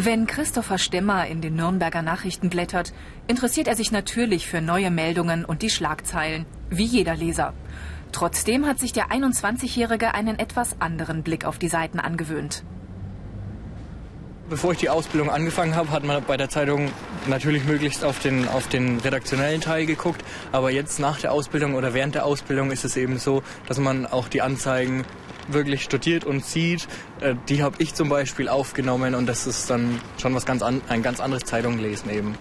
Wenn Christopher Stemmer in den Nürnberger Nachrichten blättert, interessiert er sich natürlich für neue Meldungen und die Schlagzeilen, wie jeder Leser. Trotzdem hat sich der 21-Jährige einen etwas anderen Blick auf die Seiten angewöhnt. Bevor ich die Ausbildung angefangen habe, hat man bei der Zeitung natürlich möglichst auf den, auf den redaktionellen Teil geguckt. Aber jetzt nach der Ausbildung oder während der Ausbildung ist es eben so, dass man auch die Anzeigen wirklich studiert und sieht. Äh, die habe ich zum Beispiel aufgenommen und das ist dann schon was ganz an, ein ganz anderes Zeitunglesen eben.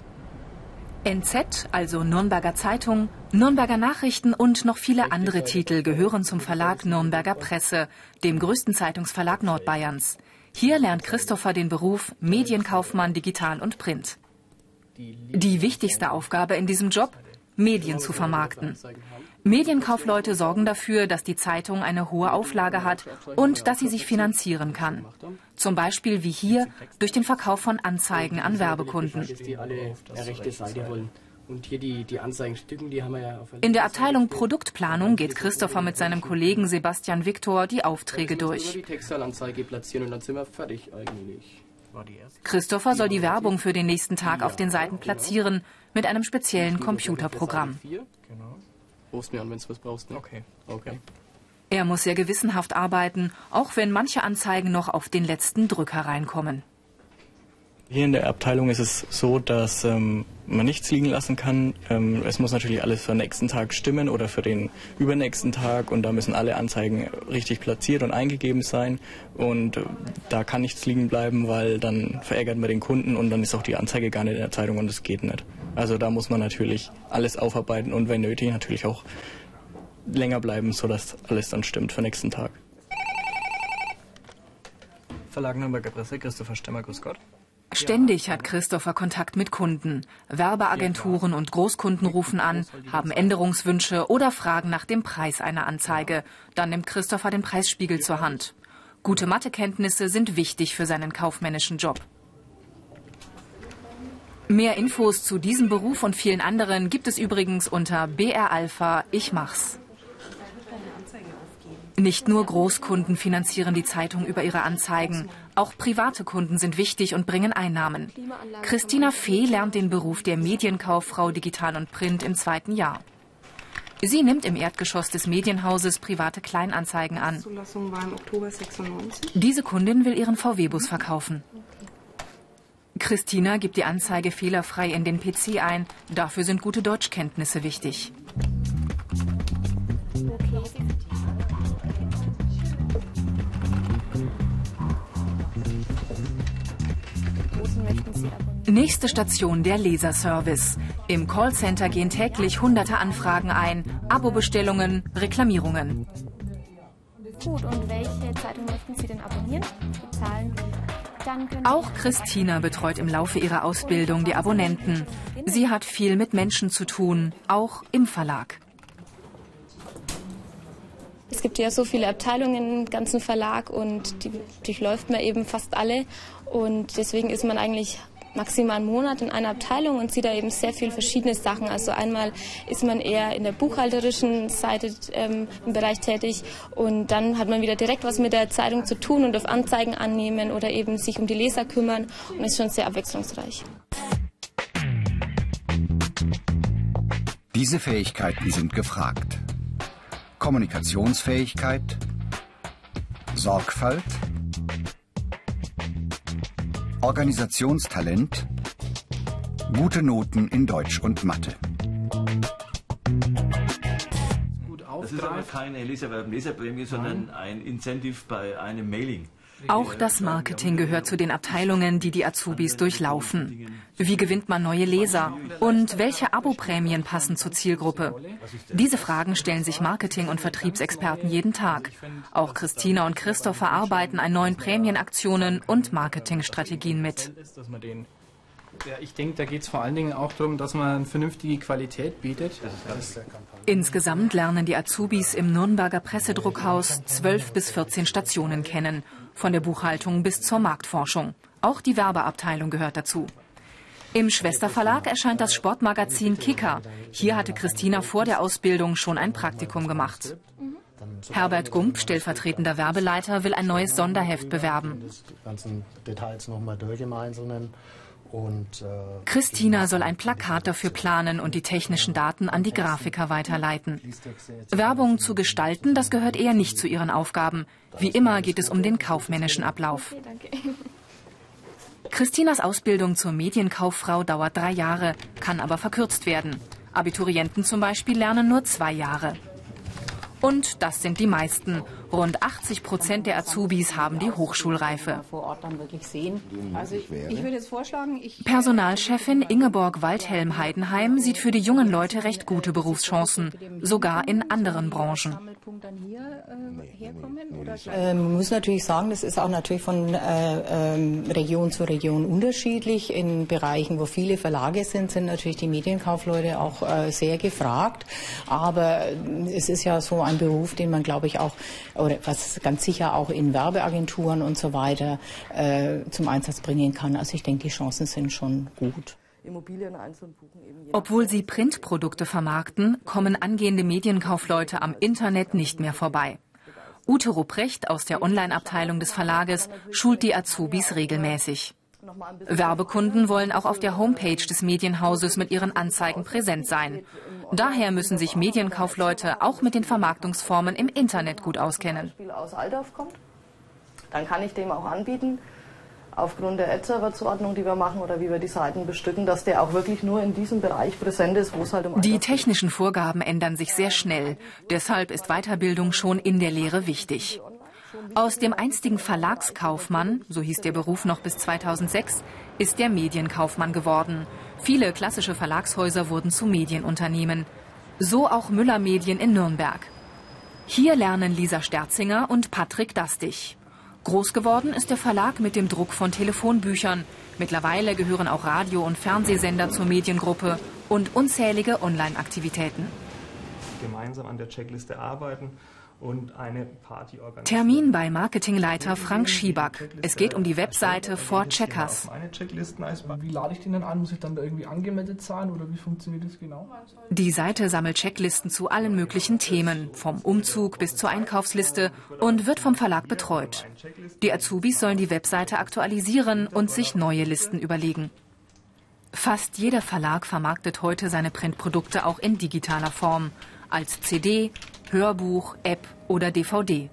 NZ, also Nürnberger Zeitung, Nürnberger Nachrichten und noch viele andere Titel gehören zum Verlag Nürnberger Presse, dem größten Zeitungsverlag Nordbayerns. Hier lernt Christopher den Beruf Medienkaufmann Digital und Print. Die wichtigste Aufgabe in diesem Job? Medien zu vermarkten. Medienkaufleute sorgen dafür, dass die Zeitung eine hohe Auflage hat und dass sie sich finanzieren kann. Zum Beispiel wie hier durch den Verkauf von Anzeigen an Werbekunden. Und hier die, die Anzeigenstücken, die haben wir ja auf In der Abteilung Produktplanung geht Christopher mit seinem Kollegen Sebastian Viktor die Aufträge durch. Die Textilanzeige platzieren und dann sind wir fertig eigentlich. Christopher soll die Werbung für den nächsten Tag auf den Seiten platzieren mit einem speziellen Computerprogramm. Rufst mir an, wenn du was brauchst. Ne? Okay. okay. Er muss sehr gewissenhaft arbeiten, auch wenn manche Anzeigen noch auf den letzten Drücker reinkommen. Hier in der Abteilung ist es so, dass ähm, man nichts liegen lassen kann. Ähm, es muss natürlich alles für den nächsten Tag stimmen oder für den übernächsten Tag und da müssen alle Anzeigen richtig platziert und eingegeben sein und äh, da kann nichts liegen bleiben, weil dann verärgert man den Kunden und dann ist auch die Anzeige gar nicht in der Zeitung und es geht nicht. Also da muss man natürlich alles aufarbeiten und wenn nötig natürlich auch länger bleiben, sodass alles dann stimmt für den nächsten Tag. Verlag Nürnberger Presse, Christopher Stemmer, grüß Gott. Ständig hat Christopher Kontakt mit Kunden. Werbeagenturen und Großkunden rufen an, haben Änderungswünsche oder fragen nach dem Preis einer Anzeige. Dann nimmt Christopher den Preisspiegel zur Hand. Gute Mathekenntnisse sind wichtig für seinen kaufmännischen Job. Mehr Infos zu diesem Beruf und vielen anderen gibt es übrigens unter BR Alpha Ich mach's. Nicht nur Großkunden finanzieren die Zeitung über ihre Anzeigen. Auch private Kunden sind wichtig und bringen Einnahmen. Christina Fee lernt den Beruf der Medienkauffrau Digital und Print im zweiten Jahr. Sie nimmt im Erdgeschoss des Medienhauses private Kleinanzeigen an. Diese Kundin will ihren VW-Bus verkaufen. Christina gibt die Anzeige fehlerfrei in den PC ein. Dafür sind gute Deutschkenntnisse wichtig. Nächste Station der Leserservice. Im Callcenter gehen täglich hunderte Anfragen ein, Abo-Bestellungen, Reklamierungen. Gut, und welche Zeitung möchten Sie denn abonnieren? Bezahlen? Auch Christina betreut im Laufe ihrer Ausbildung die Abonnenten. Sie hat viel mit Menschen zu tun, auch im Verlag. Es gibt ja so viele Abteilungen im ganzen Verlag und die durchläuft man eben fast alle. Und deswegen ist man eigentlich maximal einen Monat in einer Abteilung und sieht da eben sehr viele verschiedene Sachen. Also einmal ist man eher in der buchhalterischen Seite ähm, im Bereich tätig und dann hat man wieder direkt was mit der Zeitung zu tun und auf Anzeigen annehmen oder eben sich um die Leser kümmern und ist schon sehr abwechslungsreich. Diese Fähigkeiten sind gefragt. Kommunikationsfähigkeit, Sorgfalt, Organisationstalent, gute Noten in Deutsch und Mathe. Das ist aber keine Leserwerben-Leserprämie, sondern ein Incentive bei einem Mailing. Auch das Marketing gehört zu den Abteilungen, die die Azubis durchlaufen. Wie gewinnt man neue Leser? Und welche Aboprämien passen zur Zielgruppe? Diese Fragen stellen sich Marketing- und Vertriebsexperten jeden Tag. Auch Christina und Christopher arbeiten an neuen Prämienaktionen und Marketingstrategien mit. Ja, ich denke, da geht es vor allen Dingen auch darum, dass man vernünftige Qualität bietet. Insgesamt lernen die Azubis im Nürnberger Pressedruckhaus zwölf bis 14 Stationen kennen, von der Buchhaltung bis zur Marktforschung. Auch die Werbeabteilung gehört dazu. Im Schwesterverlag erscheint das Sportmagazin Kicker. Hier hatte Christina vor der Ausbildung schon ein Praktikum gemacht. Herbert Gump, stellvertretender Werbeleiter, will ein neues Sonderheft bewerben. Und, äh, Christina soll ein Plakat dafür planen und die technischen Daten an die Grafiker weiterleiten. Werbung zu gestalten, das gehört eher nicht zu ihren Aufgaben. Wie immer geht es um den kaufmännischen Ablauf. Christinas Ausbildung zur Medienkauffrau dauert drei Jahre, kann aber verkürzt werden. Abiturienten zum Beispiel lernen nur zwei Jahre. Und das sind die meisten. Rund 80 Prozent der Azubis haben die Hochschulreife. Also ich, ich Personalchefin Ingeborg Waldhelm-Heidenheim sieht für die jungen Leute recht gute Berufschancen, sogar in anderen Branchen. Ähm, man muss natürlich sagen, das ist auch natürlich von äh, ähm, Region zu Region unterschiedlich. In Bereichen, wo viele Verlage sind, sind natürlich die Medienkaufleute auch äh, sehr gefragt. Aber es ist ja so ein Beruf, den man, glaube ich, auch oder was ganz sicher auch in Werbeagenturen und so weiter äh, zum Einsatz bringen kann. Also ich denke, die Chancen sind schon gut. Obwohl sie Printprodukte vermarkten, kommen angehende Medienkaufleute am Internet nicht mehr vorbei. Ute Rupprecht aus der Online-Abteilung des Verlages schult die Azubis regelmäßig. Werbekunden wollen auch auf der Homepage des Medienhauses mit ihren Anzeigen präsent sein. Daher müssen sich Medienkaufleute auch mit den Vermarktungsformen im Internet gut auskennen. Dann kann ich dem auch anbieten, aufgrund der Ad-Server-Zuordnung, die wir machen oder wie wir die Seiten bestücken, dass der auch wirklich nur in diesem Bereich präsent ist, wo es halt um Die technischen Vorgaben ändern sich sehr schnell. Deshalb ist Weiterbildung schon in der Lehre wichtig. Aus dem einstigen Verlagskaufmann, so hieß der Beruf noch bis 2006, ist der Medienkaufmann geworden. Viele klassische Verlagshäuser wurden zu Medienunternehmen. So auch Müller Medien in Nürnberg. Hier lernen Lisa Sterzinger und Patrick Dastig. Groß geworden ist der Verlag mit dem Druck von Telefonbüchern. Mittlerweile gehören auch Radio- und Fernsehsender zur Mediengruppe und unzählige Online-Aktivitäten. Gemeinsam an der Checkliste arbeiten und eine Party organisieren. Termin bei Marketingleiter Frank Schieback. Es geht um die Webseite For Checkers. Wie lade ich den dann an? Muss ich dann da irgendwie angemeldet sein oder wie funktioniert das genau? Die Seite sammelt Checklisten zu allen möglichen Themen, vom Umzug bis zur Einkaufsliste und wird vom Verlag betreut. Die Azubis sollen die Webseite aktualisieren und sich neue Listen überlegen. Fast jeder Verlag vermarktet heute seine Printprodukte auch in digitaler Form als CD, Hörbuch, App oder DVD.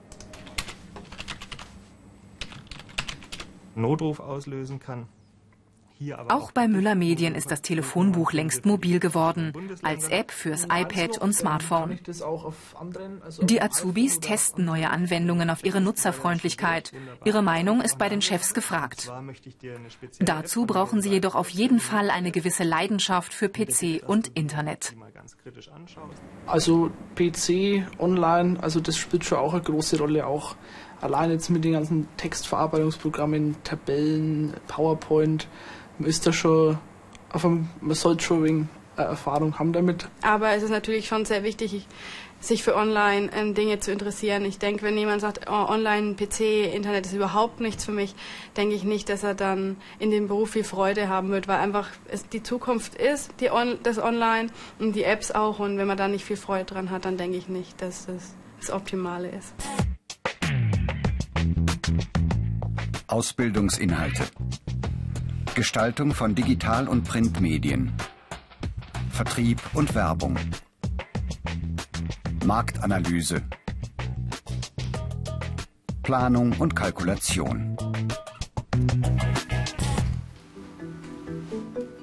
Notruf auslösen kann. Auch bei Müller Medien ist das Telefonbuch längst mobil geworden, als App fürs iPad und Smartphone. Also Die Azubis testen neue Anwendungen auf ihre Nutzerfreundlichkeit. Ihre Meinung ist bei den Chefs gefragt. Dazu brauchen sie jedoch auf jeden Fall eine gewisse Leidenschaft für PC und Internet. Also PC, online, also das spielt schon auch eine große Rolle, auch allein jetzt mit den ganzen Textverarbeitungsprogrammen, Tabellen, PowerPoint man ist da schon auf einem, man sollte schon wegen äh, Erfahrung haben damit. Aber es ist natürlich schon sehr wichtig, sich für Online-Dinge zu interessieren. Ich denke, wenn jemand sagt, oh, Online, PC, Internet ist überhaupt nichts für mich, denke ich nicht, dass er dann in dem Beruf viel Freude haben wird, weil einfach es die Zukunft ist, die On das Online und die Apps auch. Und wenn man da nicht viel Freude dran hat, dann denke ich nicht, dass das das Optimale ist. Ausbildungsinhalte. Gestaltung von Digital- und Printmedien. Vertrieb und Werbung. Marktanalyse. Planung und Kalkulation.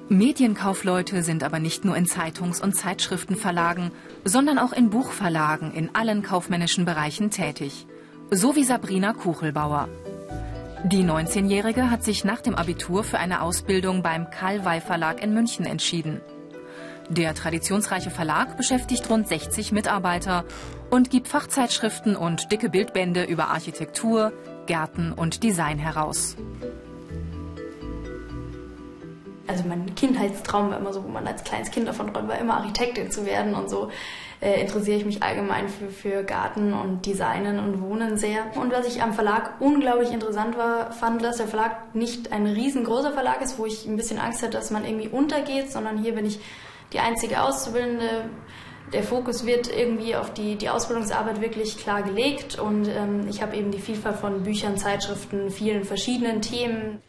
Medienkaufleute sind aber nicht nur in Zeitungs- und Zeitschriftenverlagen, sondern auch in Buchverlagen in allen kaufmännischen Bereichen tätig. So wie Sabrina Kuchelbauer. Die 19-Jährige hat sich nach dem Abitur für eine Ausbildung beim Karl Wey Verlag in München entschieden. Der traditionsreiche Verlag beschäftigt rund 60 Mitarbeiter und gibt Fachzeitschriften und dicke Bildbände über Architektur, Gärten und Design heraus. Also mein Kindheitstraum war immer so, wo man als kleines Kind davon träumt, war immer Architektin zu werden und so äh, interessiere ich mich allgemein für, für Garten und Designen und Wohnen sehr. Und was ich am Verlag unglaublich interessant war, fand, dass der Verlag nicht ein riesengroßer Verlag ist, wo ich ein bisschen Angst hatte, dass man irgendwie untergeht, sondern hier bin ich die einzige Auszubildende der Fokus wird irgendwie auf die, die Ausbildungsarbeit wirklich klar gelegt und ähm, ich habe eben die Vielfalt von Büchern, Zeitschriften, vielen verschiedenen Themen.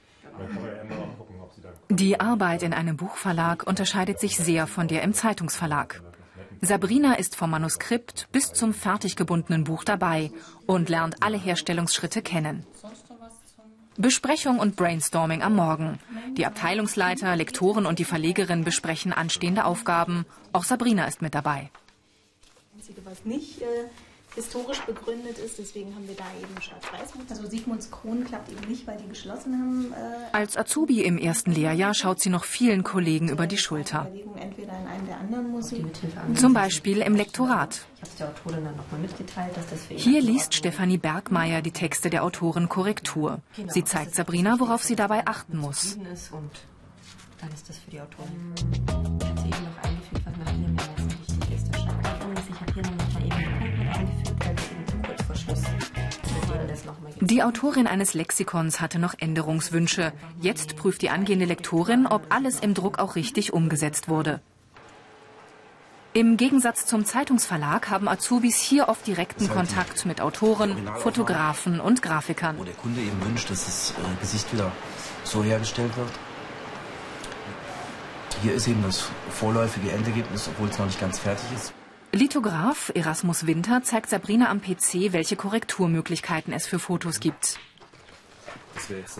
Die Arbeit in einem Buchverlag unterscheidet sich sehr von der im Zeitungsverlag. Sabrina ist vom Manuskript bis zum fertig gebundenen Buch dabei und lernt alle Herstellungsschritte kennen. Besprechung und Brainstorming am Morgen. Die Abteilungsleiter, Lektoren und die Verlegerin besprechen anstehende Aufgaben. Auch Sabrina ist mit dabei. Was nicht äh, historisch begründet ist. Deswegen haben wir da eben Schwarz-Weiß. Also Sigmunds Kronen klappt eben nicht, weil die geschlossen haben. Äh Als Azubi im ersten Lehrjahr schaut sie noch vielen Kollegen über die Schulter. Entweder in einem der anderen. Zum Beispiel im Lektorat. Hier liest Stefanie Bergmeier die Texte der Autorin Korrektur. Genau, sie zeigt Sabrina, worauf sie dabei achten muss. Dann ist das für die Autorin. Ich sie eben noch eingefügt, was nach ihrem Die Autorin eines Lexikons hatte noch Änderungswünsche. Jetzt prüft die angehende Lektorin, ob alles im Druck auch richtig umgesetzt wurde. Im Gegensatz zum Zeitungsverlag haben Azubis hier oft direkten Kontakt mit Autoren, Fotografen und Grafikern. Wo der Kunde eben wünscht, dass das äh, Gesicht wieder so hergestellt wird. Hier ist eben das vorläufige Endergebnis, obwohl es noch nicht ganz fertig ist. Lithograf Erasmus Winter zeigt Sabrina am PC, welche Korrekturmöglichkeiten es für Fotos gibt.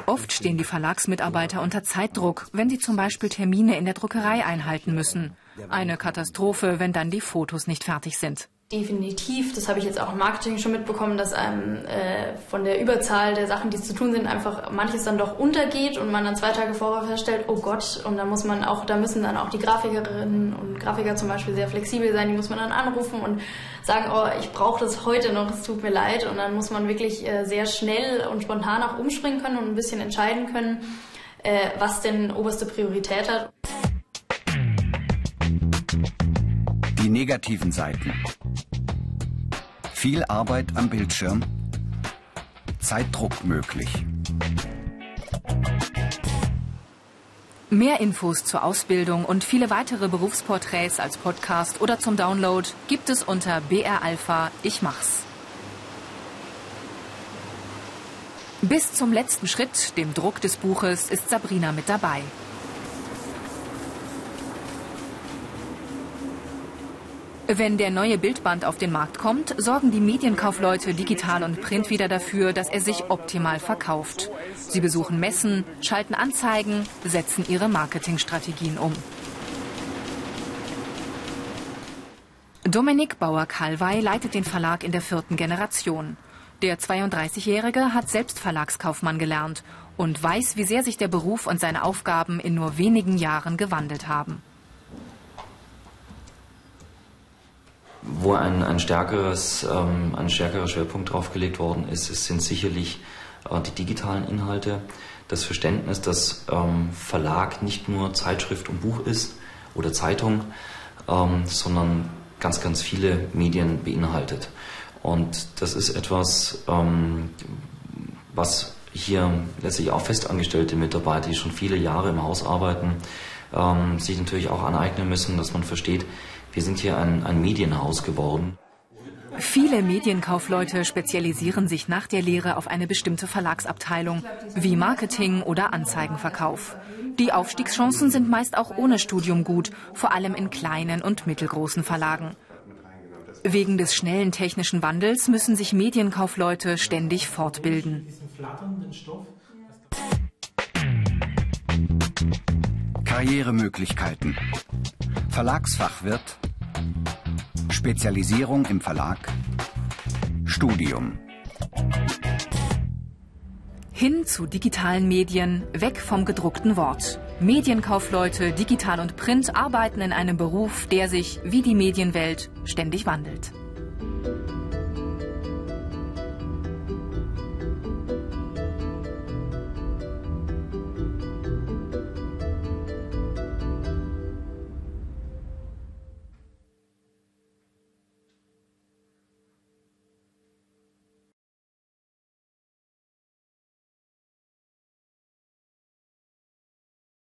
Oft stehen die Verlagsmitarbeiter unter Zeitdruck, wenn sie zum Beispiel Termine in der Druckerei einhalten müssen. Eine Katastrophe, wenn dann die Fotos nicht fertig sind. Definitiv, das habe ich jetzt auch im Marketing schon mitbekommen, dass einem äh, von der Überzahl der Sachen, die zu tun sind, einfach manches dann doch untergeht und man dann zwei Tage vorher feststellt, oh Gott, und da muss man auch, da müssen dann auch die Grafikerinnen und Grafiker zum Beispiel sehr flexibel sein, die muss man dann anrufen und sagen, oh, ich brauche das heute noch, es tut mir leid, und dann muss man wirklich äh, sehr schnell und spontan auch umspringen können und ein bisschen entscheiden können, äh, was denn oberste Priorität hat. Negativen Seiten. Viel Arbeit am Bildschirm. Zeitdruck möglich. Mehr Infos zur Ausbildung und viele weitere Berufsporträts als Podcast oder zum Download gibt es unter BR Alpha Ich mach's. Bis zum letzten Schritt, dem Druck des Buches, ist Sabrina mit dabei. Wenn der neue Bildband auf den Markt kommt, sorgen die Medienkaufleute digital und print wieder dafür, dass er sich optimal verkauft. Sie besuchen Messen, schalten Anzeigen, setzen ihre Marketingstrategien um. Dominik Bauer-Kalwey leitet den Verlag in der vierten Generation. Der 32-Jährige hat selbst Verlagskaufmann gelernt und weiß, wie sehr sich der Beruf und seine Aufgaben in nur wenigen Jahren gewandelt haben. Wo ein, ein, stärkeres, ähm, ein stärkerer Schwerpunkt draufgelegt worden ist, es sind sicherlich äh, die digitalen Inhalte, das Verständnis, dass ähm, Verlag nicht nur Zeitschrift und Buch ist oder Zeitung, ähm, sondern ganz, ganz viele Medien beinhaltet. Und das ist etwas, ähm, was hier letztlich auch festangestellte Mitarbeiter, die schon viele Jahre im Haus arbeiten, ähm, sich natürlich auch aneignen müssen, dass man versteht, wir sind hier ein, ein Medienhaus geworden. Viele Medienkaufleute spezialisieren sich nach der Lehre auf eine bestimmte Verlagsabteilung, wie Marketing oder Anzeigenverkauf. Die Aufstiegschancen sind meist auch ohne Studium gut, vor allem in kleinen und mittelgroßen Verlagen. Wegen des schnellen technischen Wandels müssen sich Medienkaufleute ständig fortbilden. Karrieremöglichkeiten. Verlagsfachwirt. Spezialisierung im Verlag. Studium. Hin zu digitalen Medien, weg vom gedruckten Wort. Medienkaufleute, digital und Print arbeiten in einem Beruf, der sich, wie die Medienwelt, ständig wandelt.